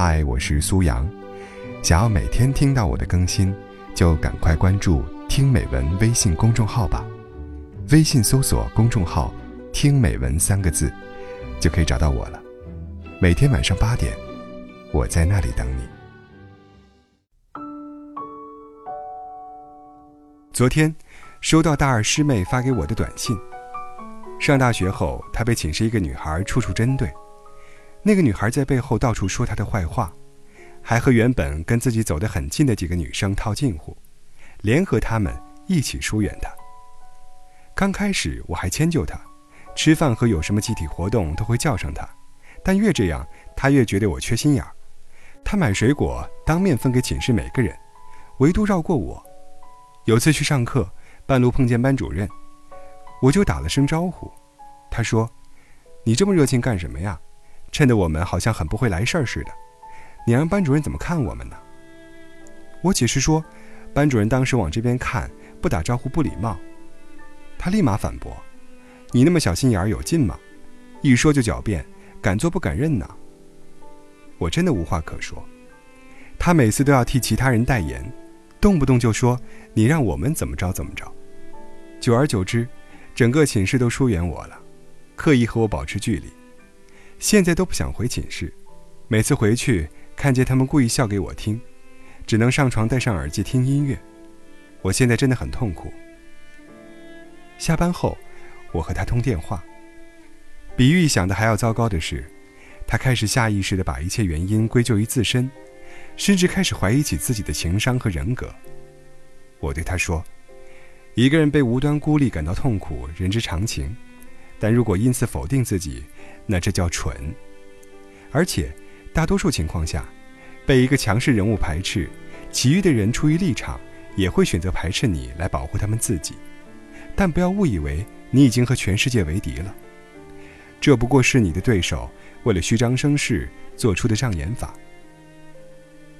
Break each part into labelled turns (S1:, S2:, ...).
S1: 嗨，我是苏阳。想要每天听到我的更新，就赶快关注“听美文”微信公众号吧。微信搜索公众号“听美文”三个字，就可以找到我了。每天晚上八点，我在那里等你。昨天收到大二师妹发给我的短信。上大学后，她被寝室一个女孩处处针对。那个女孩在背后到处说她的坏话，还和原本跟自己走得很近的几个女生套近乎，联合她们一起疏远她。刚开始我还迁就她，吃饭和有什么集体活动都会叫上她，但越这样，她越觉得我缺心眼儿。她买水果当面分给寝室每个人，唯独绕过我。有次去上课，半路碰见班主任，我就打了声招呼，他说：“你这么热情干什么呀？”衬得我们好像很不会来事儿似的，你让班主任怎么看我们呢？我解释说，班主任当时往这边看，不打招呼不礼貌。他立马反驳：“你那么小心眼儿有劲吗？一说就狡辩，敢做不敢认呢。”我真的无话可说。他每次都要替其他人代言，动不动就说你让我们怎么着怎么着。久而久之，整个寝室都疏远我了，刻意和我保持距离。现在都不想回寝室，每次回去看见他们故意笑给我听，只能上床戴上耳机听音乐。我现在真的很痛苦。下班后，我和他通电话。比预想的还要糟糕的是，他开始下意识地把一切原因归咎于自身，甚至开始怀疑起自己的情商和人格。我对他说：“一个人被无端孤立感到痛苦，人之常情。”但如果因此否定自己，那这叫蠢。而且，大多数情况下，被一个强势人物排斥，其余的人出于立场也会选择排斥你来保护他们自己。但不要误以为你已经和全世界为敌了，这不过是你的对手为了虚张声势做出的障眼法。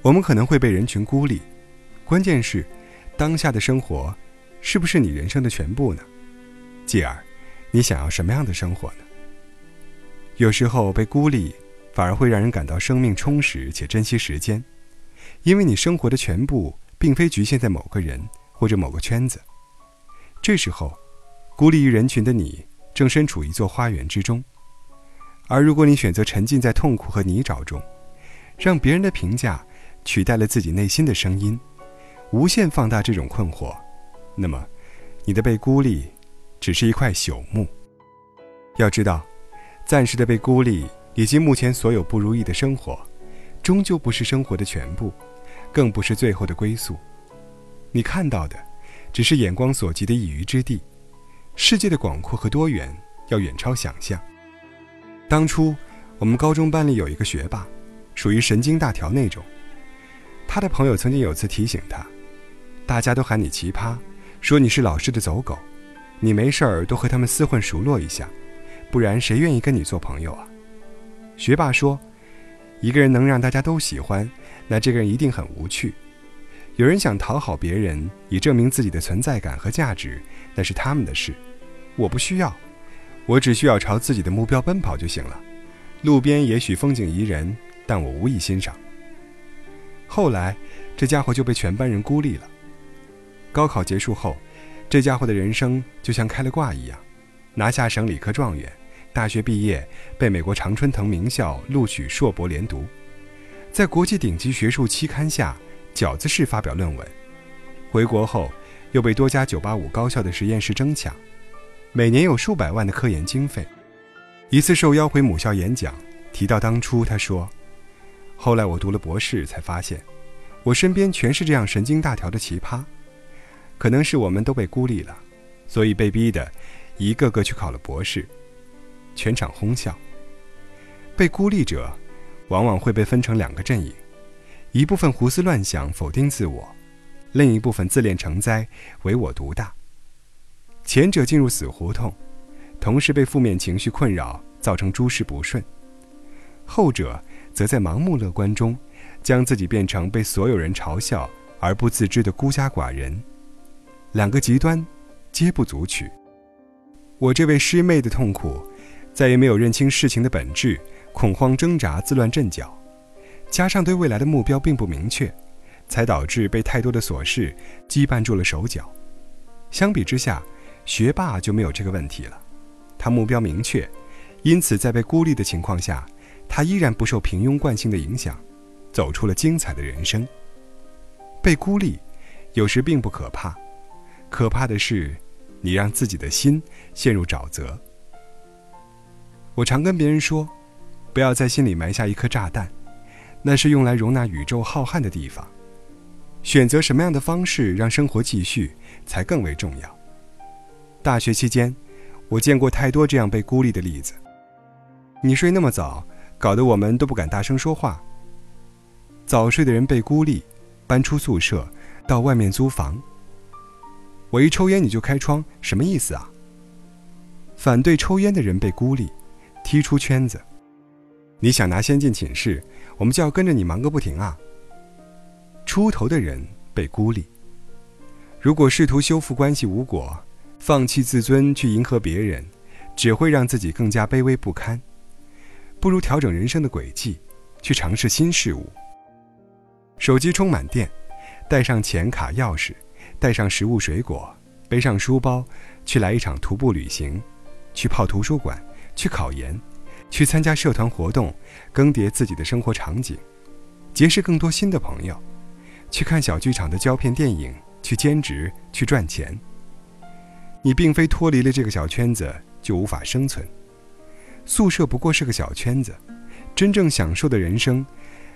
S1: 我们可能会被人群孤立，关键是，当下的生活，是不是你人生的全部呢？继而。你想要什么样的生活呢？有时候被孤立，反而会让人感到生命充实且珍惜时间，因为你生活的全部并非局限在某个人或者某个圈子。这时候，孤立于人群的你，正身处一座花园之中。而如果你选择沉浸在痛苦和泥沼中，让别人的评价取代了自己内心的声音，无限放大这种困惑，那么，你的被孤立。只是一块朽木。要知道，暂时的被孤立以及目前所有不如意的生活，终究不是生活的全部，更不是最后的归宿。你看到的，只是眼光所及的一隅之地。世界的广阔和多元，要远超想象。当初，我们高中班里有一个学霸，属于神经大条那种。他的朋友曾经有次提醒他：“大家都喊你奇葩，说你是老师的走狗。”你没事儿多和他们厮混熟络一下，不然谁愿意跟你做朋友啊？学霸说：“一个人能让大家都喜欢，那这个人一定很无趣。有人想讨好别人，以证明自己的存在感和价值，那是他们的事，我不需要。我只需要朝自己的目标奔跑就行了。路边也许风景宜人，但我无意欣赏。”后来，这家伙就被全班人孤立了。高考结束后。这家伙的人生就像开了挂一样，拿下省理科状元，大学毕业被美国常春藤名校录取硕博连读，在国际顶级学术期刊下饺子式发表论文，回国后又被多家985高校的实验室争抢，每年有数百万的科研经费。一次受邀回母校演讲，提到当初他说：“后来我读了博士，才发现，我身边全是这样神经大条的奇葩。”可能是我们都被孤立了，所以被逼的，一个个去考了博士。全场哄笑。被孤立者，往往会被分成两个阵营：一部分胡思乱想，否定自我；另一部分自恋成灾，唯我独大。前者进入死胡同，同时被负面情绪困扰，造成诸事不顺；后者则在盲目乐观中，将自己变成被所有人嘲笑而不自知的孤家寡人。两个极端，皆不足取。我这位师妹的痛苦，在于没有认清事情的本质，恐慌挣扎，自乱阵脚。加上对未来的目标并不明确，才导致被太多的琐事羁绊住了手脚。相比之下，学霸就没有这个问题了，他目标明确，因此在被孤立的情况下，他依然不受平庸惯性的影响，走出了精彩的人生。被孤立，有时并不可怕，可怕的是，你让自己的心陷入沼泽。我常跟别人说，不要在心里埋下一颗炸弹，那是用来容纳宇宙浩瀚的地方。选择什么样的方式让生活继续，才更为重要。大学期间，我见过太多这样被孤立的例子。你睡那么早，搞得我们都不敢大声说话。早睡的人被孤立，搬出宿舍，到外面租房。我一抽烟你就开窗，什么意思啊？反对抽烟的人被孤立。踢出圈子，你想拿先进寝室，我们就要跟着你忙个不停啊。出头的人被孤立，如果试图修复关系无果，放弃自尊去迎合别人，只会让自己更加卑微不堪。不如调整人生的轨迹，去尝试新事物。手机充满电，带上钱卡钥匙，带上食物水果，背上书包，去来一场徒步旅行，去泡图书馆。去考研，去参加社团活动，更迭自己的生活场景，结识更多新的朋友，去看小剧场的胶片电影，去兼职，去赚钱。你并非脱离了这个小圈子就无法生存，宿舍不过是个小圈子，真正享受的人生，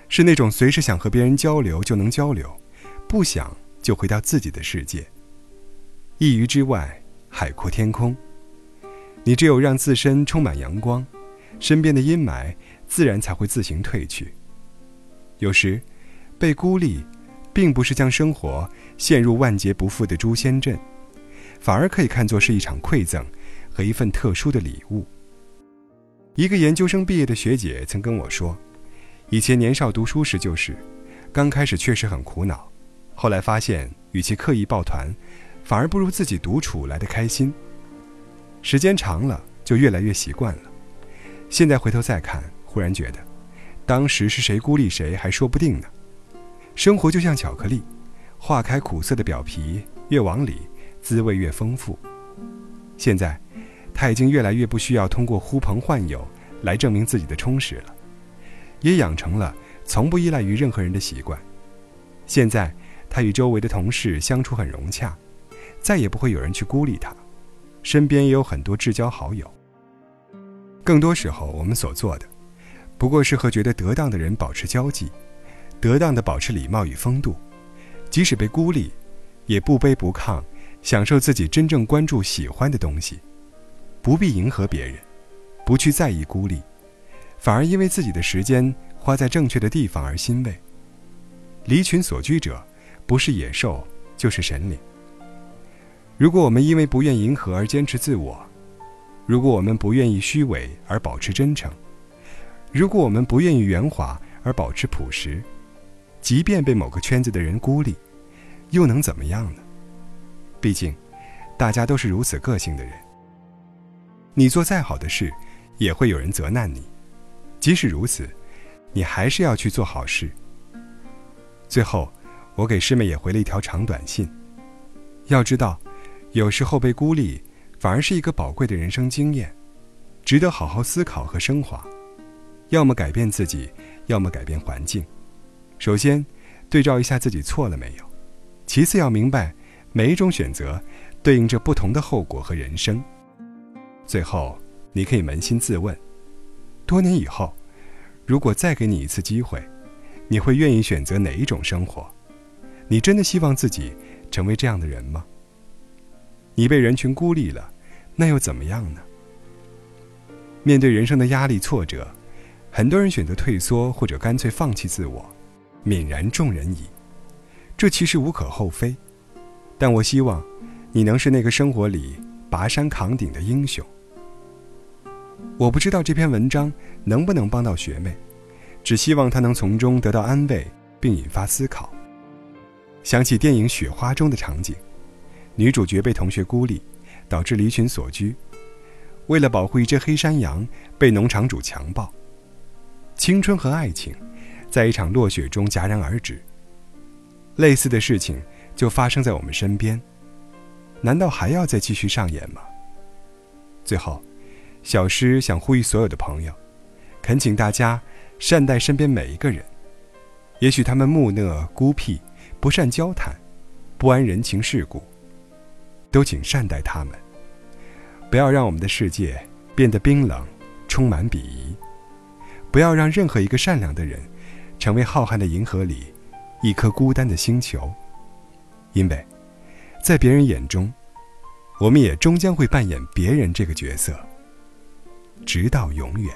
S1: 是那种随时想和别人交流就能交流，不想就回到自己的世界。一隅之外，海阔天空。你只有让自身充满阳光，身边的阴霾自然才会自行褪去。有时，被孤立，并不是将生活陷入万劫不复的诛仙阵，反而可以看作是一场馈赠和一份特殊的礼物。一个研究生毕业的学姐曾跟我说，以前年少读书时就是，刚开始确实很苦恼，后来发现与其刻意抱团，反而不如自己独处来得开心。时间长了，就越来越习惯了。现在回头再看，忽然觉得，当时是谁孤立谁还说不定呢。生活就像巧克力，化开苦涩的表皮，越往里，滋味越丰富。现在，他已经越来越不需要通过呼朋唤友来证明自己的充实了，也养成了从不依赖于任何人的习惯。现在，他与周围的同事相处很融洽，再也不会有人去孤立他。身边也有很多至交好友。更多时候，我们所做的，不过是和觉得得当的人保持交际，得当的保持礼貌与风度，即使被孤立，也不卑不亢，享受自己真正关注喜欢的东西，不必迎合别人，不去在意孤立，反而因为自己的时间花在正确的地方而欣慰。离群所居者，不是野兽，就是神灵。如果我们因为不愿迎合而坚持自我，如果我们不愿意虚伪而保持真诚，如果我们不愿意圆滑而保持朴实，即便被某个圈子的人孤立，又能怎么样呢？毕竟，大家都是如此个性的人。你做再好的事，也会有人责难你。即使如此，你还是要去做好事。最后，我给师妹也回了一条长短信。要知道。有时候被孤立，反而是一个宝贵的人生经验，值得好好思考和升华。要么改变自己，要么改变环境。首先，对照一下自己错了没有；其次，要明白每一种选择对应着不同的后果和人生。最后，你可以扪心自问：多年以后，如果再给你一次机会，你会愿意选择哪一种生活？你真的希望自己成为这样的人吗？你被人群孤立了，那又怎么样呢？面对人生的压力挫折，很多人选择退缩或者干脆放弃自我，泯然众人矣。这其实无可厚非，但我希望你能是那个生活里拔山扛鼎的英雄。我不知道这篇文章能不能帮到学妹，只希望她能从中得到安慰，并引发思考。想起电影《雪花》中的场景。女主角被同学孤立，导致离群所居。为了保护一只黑山羊，被农场主强暴。青春和爱情，在一场落雪中戛然而止。类似的事情就发生在我们身边，难道还要再继续上演吗？最后，小诗想呼吁所有的朋友，恳请大家善待身边每一个人。也许他们木讷孤僻，不善交谈，不谙人情世故，都请善待他们。不要让我们的世界变得冰冷，充满鄙夷。不要让任何一个善良的人，成为浩瀚的银河里一颗孤单的星球。因为，在别人眼中，我们也终将会扮演别人这个角色，直到永远。